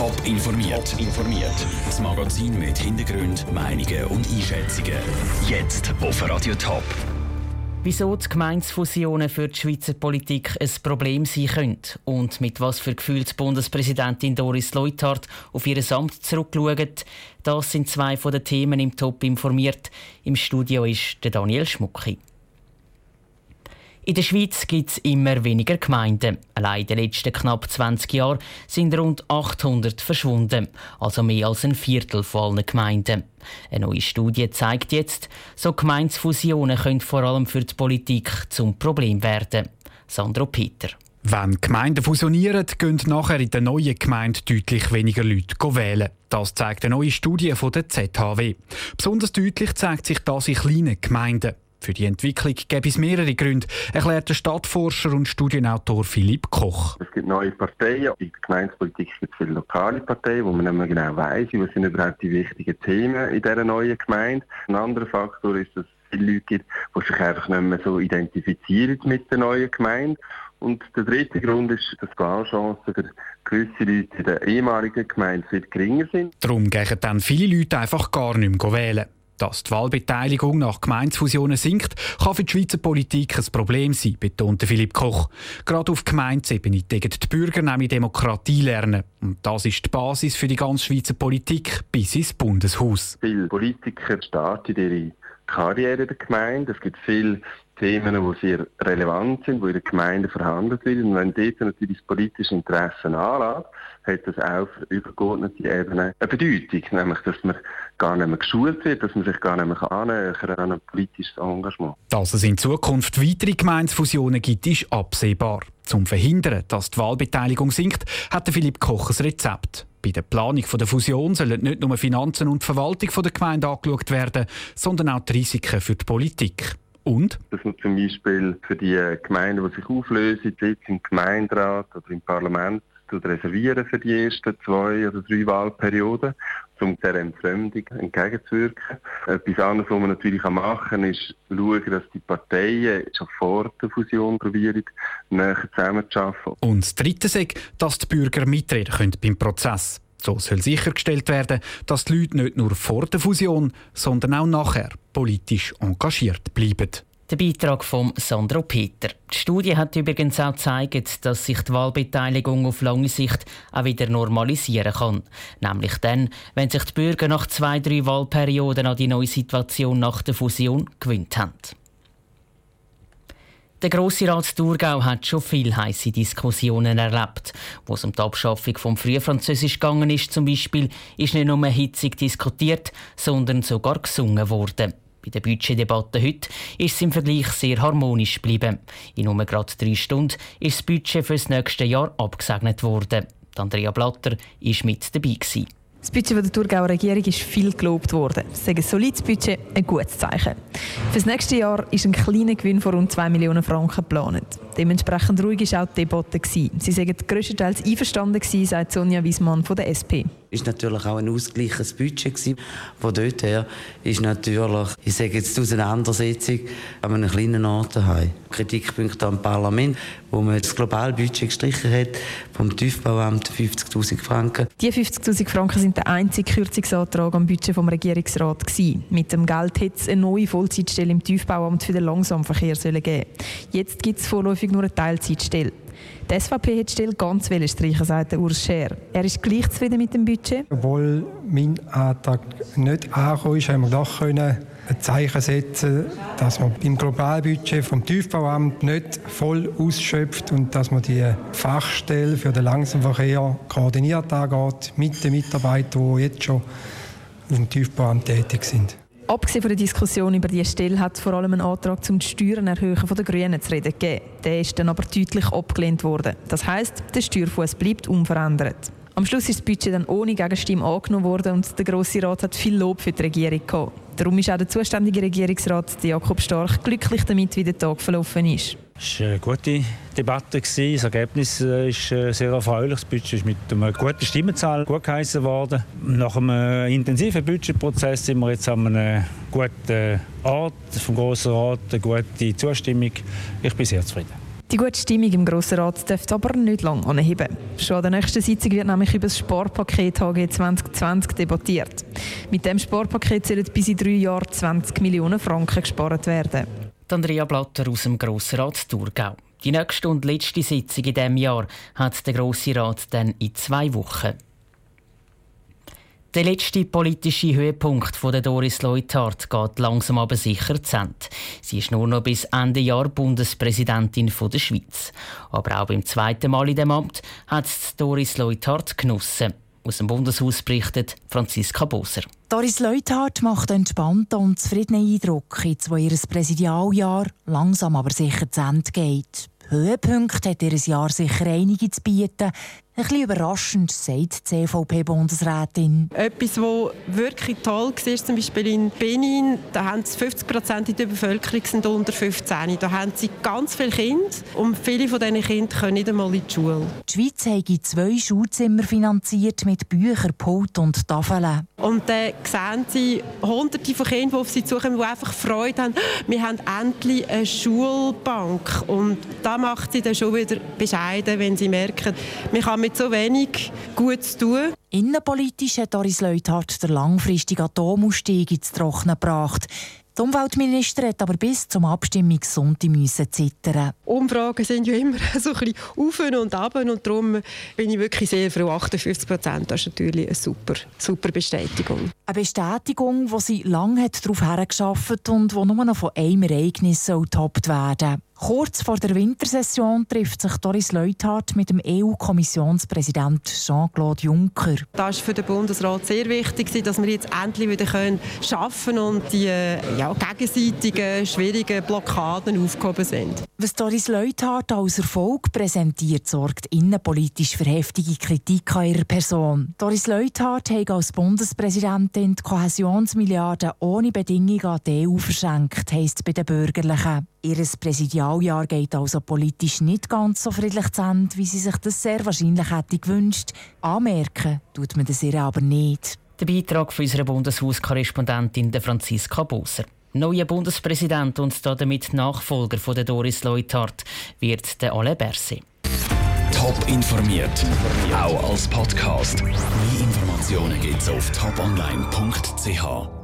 Top informiert. informiert. Das Magazin mit Hintergrund, Meinungen und Einschätzungen. Jetzt auf Radio Top. Wieso die Gemeinsfusionen für die Schweizer Politik ein Problem sein können und mit was für Gefühl die Bundespräsidentin Doris Leuthard auf ihr Amt zurückschaut, das sind zwei von den Themen im Top informiert. Im Studio ist der Daniel Schmucki. In der Schweiz gibt es immer weniger Gemeinden. Allein in den letzten knapp 20 Jahren sind rund 800 verschwunden, also mehr als ein Viertel von allen Gemeinden. Eine neue Studie zeigt jetzt, so Gemeinsfusionen können vor allem für die Politik zum Problem werden. Sandro Peter. Wenn Gemeinden fusionieren, gehen nachher in der neuen Gemeinde deutlich weniger Leute wählen. Das zeigt eine neue Studie von der ZHW. Besonders deutlich zeigt sich das in kleinen Gemeinden. Für die Entwicklung gäbe es mehrere Gründe, erklärt der Stadtforscher und Studienautor Philipp Koch. Es gibt neue Parteien. In der Gemeindepolitik gibt es viele lokale Parteien, wo man nicht mehr genau weiss, was sind überhaupt die wichtigen Themen in dieser neuen Gemeinde. Ein anderer Faktor ist, dass es viele Leute gibt, die sich einfach nicht mehr so identifizieren mit der neuen Gemeinde. Und der dritte Grund ist, dass die Wahlchancen für gewisse Leute in der ehemaligen Gemeinde viel geringer sind. Darum gehen dann viele Leute einfach gar nicht mehr wählen. Dass die Wahlbeteiligung nach Gemeinsfusionen sinkt, kann für die Schweizer Politik ein Problem sein, betonte Philipp Koch. Gerade auf Gemeindeebene degen die Bürger nämlich Demokratie lernen. Und das ist die Basis für die ganze Schweizer Politik bis ins Bundeshaus. Viele Politiker starten ihre Karriere in der Gemeinde. Es gibt viele Themen, die sehr relevant sind, die in der Gemeinde verhandelt werden. Und wenn dort natürlich das politische Interesse anlässt, hat das auch für übergeordnete Ebene eine Bedeutung, nämlich dass man gar nicht mehr geschult wird, dass man sich gar nicht mehr annähern an ein politisches Engagement. Dass es in Zukunft weitere Gemeinsfusionen gibt, ist absehbar. Zum Verhindern, dass die Wahlbeteiligung sinkt, hat Philipp Koch ein Rezept. Bei der Planung der Fusion sollen nicht nur Finanzen und Verwaltung der Gemeinde angeschaut werden, sondern auch die Risiken für die Politik. Und? Dass man zum Beispiel für die Gemeinden, die sich auflösen, Sitz im Gemeinderat oder im Parlament reservieren für die ersten zwei oder drei Wahlperioden, um dieser Entfremdung entgegenzuwirken. Etwas anderes, was man natürlich machen kann, ist schauen, dass die Parteien schon vor der Fusion probieren, näher zusammenzuarbeiten. Und das Dritte ist, dass die Bürger mitreden können beim Prozess. So soll sichergestellt werden, dass die Leute nicht nur vor der Fusion, sondern auch nachher politisch engagiert bleiben. Der Beitrag von Sandro Peter. Die Studie hat übrigens auch gezeigt, dass sich die Wahlbeteiligung auf lange Sicht auch wieder normalisieren kann. Nämlich dann, wenn sich die Bürger nach zwei, drei Wahlperioden an die neue Situation nach der Fusion gewöhnt haben. Der Grosse Rat Thurgau hat schon viele heiße Diskussionen erlebt. Wo es um die Abschaffung vom Frühfranzösisch gegangen ist, zum Beispiel, ist nicht nur hitzig diskutiert, sondern sogar gesungen worden. Bei der Budgetdebatte heute ist es im Vergleich sehr harmonisch geblieben. In nur gerade drei Stunden ist das Budget für das nächste Jahr abgesegnet worden. Andrea Blatter war mit dabei. Gewesen. Das Budget der Thurgauer Regierung ist viel gelobt worden. Es ist solides Budget, ein gutes Zeichen. Für das nächste Jahr ist ein kleiner Gewinn von rund 2 Millionen Franken geplant. Dementsprechend ruhig war auch die Debatte. Sie sagen größtenteils einverstanden, sagt Sonja Wiesmann von der SP ist natürlich auch ein ausgleiches Budget gewesen. Von dort her ist natürlich, ich sage jetzt die Auseinandersetzung an einem kleinen Ort daheim. Kritikpunkte am Parlament, wo man das globale Budget gestrichen hat, vom Tiefbauamt 50'000 Franken. Die 50'000 Franken sind der einzige Kürzungsantrag am Budget vom Regierungsrat gewesen. Mit dem Geld hätte es eine neue Vollzeitstelle im Tiefbauamt für den Langsamverkehr geben Jetzt gibt es vorläufig nur eine Teilzeitstelle. Die SVP hat die Stelle ganz streichen, sagt Urs Scher. Er ist gleich zufrieden mit dem Budget. Obwohl mein Antrag nicht angekommen ist, haben wir doch können ein Zeichen setzen, dass man im Globalbudget vom Tiefbauamt nicht voll ausschöpft und dass man die Fachstelle für den Langsamverkehr koordiniert angeht mit den Mitarbeitern, die jetzt schon auf dem Tiefbauamt tätig sind. Abgesehen von der Diskussion über diese Stelle hat es vor allem einen Antrag zum Steuern erhöhen von den Grünen zu reden gegeben. Der ist dann aber deutlich abgelehnt worden. Das heisst, der Steuerfuß bleibt unverändert. Am Schluss ist das Budget dann ohne Gegenstimme angenommen worden und der Grosse Rat hat viel Lob für die Regierung gehabt. Darum ist auch der zuständige Regierungsrat Jakob Stark glücklich damit, wie der Tag verlaufen ist. Es war eine gute Debatte. Das Ergebnis äh, ist äh, sehr erfreulich. Das Budget ist mit einer guten Stimmenzahl gut geheißen worden. Nach einem intensiven Budgetprozess sind wir jetzt an einem guten Ort vom Grossen Rat, eine gute Zustimmung. Ich bin sehr zufrieden. Die gute Stimmung im Grossen Rat dürfte aber nicht lange anheben. Schon an der nächsten Sitzung wird nämlich über das Sparpaket HG 2020 debattiert. Mit dem Sparpaket sollen bis in drei Jahren 20 Millionen Franken gespart werden. Andrea Blatter aus dem Grossen Rat Thurgau. Die nächste und letzte Sitzung in diesem Jahr hat der Grosse Rat dann in zwei Wochen. Der letzte politische Höhepunkt von der Doris Leuthard geht langsam aber sicher zu Ende. Sie ist nur noch bis Ende Jahr Bundespräsidentin der Schweiz. Aber auch beim zweiten Mal in dem Amt hat Doris Leuthard genossen. Aus dem Bundeshaus berichtet Franziska Boser. Doris Leuthard macht einen entspannten und zufriedenen Eindruck, jetzt wo ihr Präsidialjahr langsam aber sicher zu Ende geht. Höhepunkte hat ihr Jahr sicher einige zu bieten. Ein bisschen überraschend, sagt die CVP-Bundesrätin. Etwas, was wirklich toll war, zum Beispiel in Benin, da haben 50 Prozent der Bevölkerung sind unter 15. Da haben sie ganz viele Kinder und viele von diesen Kindern können nicht einmal in die Schule. Die Schweiz hat zwei Schulzimmer finanziert mit Büchern, Pult und Tafeln. Und dann sehen sie hunderte von Kindern, die auf sie zukommen, die einfach Freude haben, wir haben endlich eine Schulbank. Und da macht sie dann schon wieder bescheiden, wenn sie merken, man kann mit so wenig gut zu tun. Innenpolitisch hat Doris Leuthard den langfristigen Atomausstieg ins Trockene gebracht. Die Umweltminister hat aber bis zum Abstimmungssonntag zittern. Umfragen sind ja immer so ein bisschen auf und ab und darum bin ich wirklich sehr froh. 58 Prozent, das ist natürlich eine super, super Bestätigung. Eine Bestätigung, die sie lange darauf hergeschafft und die nur noch von einem Ereignis getoppt werden Kurz vor der Wintersession trifft sich Doris Leuthard mit dem EU-Kommissionspräsident Jean-Claude Juncker. Das ist für den Bundesrat sehr wichtig, dass wir jetzt endlich wieder können schaffen und die ja, gegenseitigen schwierigen Blockaden aufgehoben sind. Was Doris Leuthard als Erfolg präsentiert, sorgt innenpolitisch für heftige Kritik an ihrer Person. Doris Leuthard hat als Bundespräsidentin die Kohäsionsmilliarden ohne Bedingungen an die EU verschenkt, heisst bei den Bürgerlichen. Ihr Präsidialjahr geht also politisch nicht ganz so friedlich zu Ende, wie sie sich das sehr wahrscheinlich hätte gewünscht. Anmerken tut man das ihr aber nicht. Der Beitrag von unserer Bundeshauskorrespondentin Franziska Boser. Neuer Bundespräsident und damit Nachfolger von der Doris Leuthard wird der Alain Berset. Top informiert, auch als Podcast. Mehr Informationen gibt's auf toponline.ch.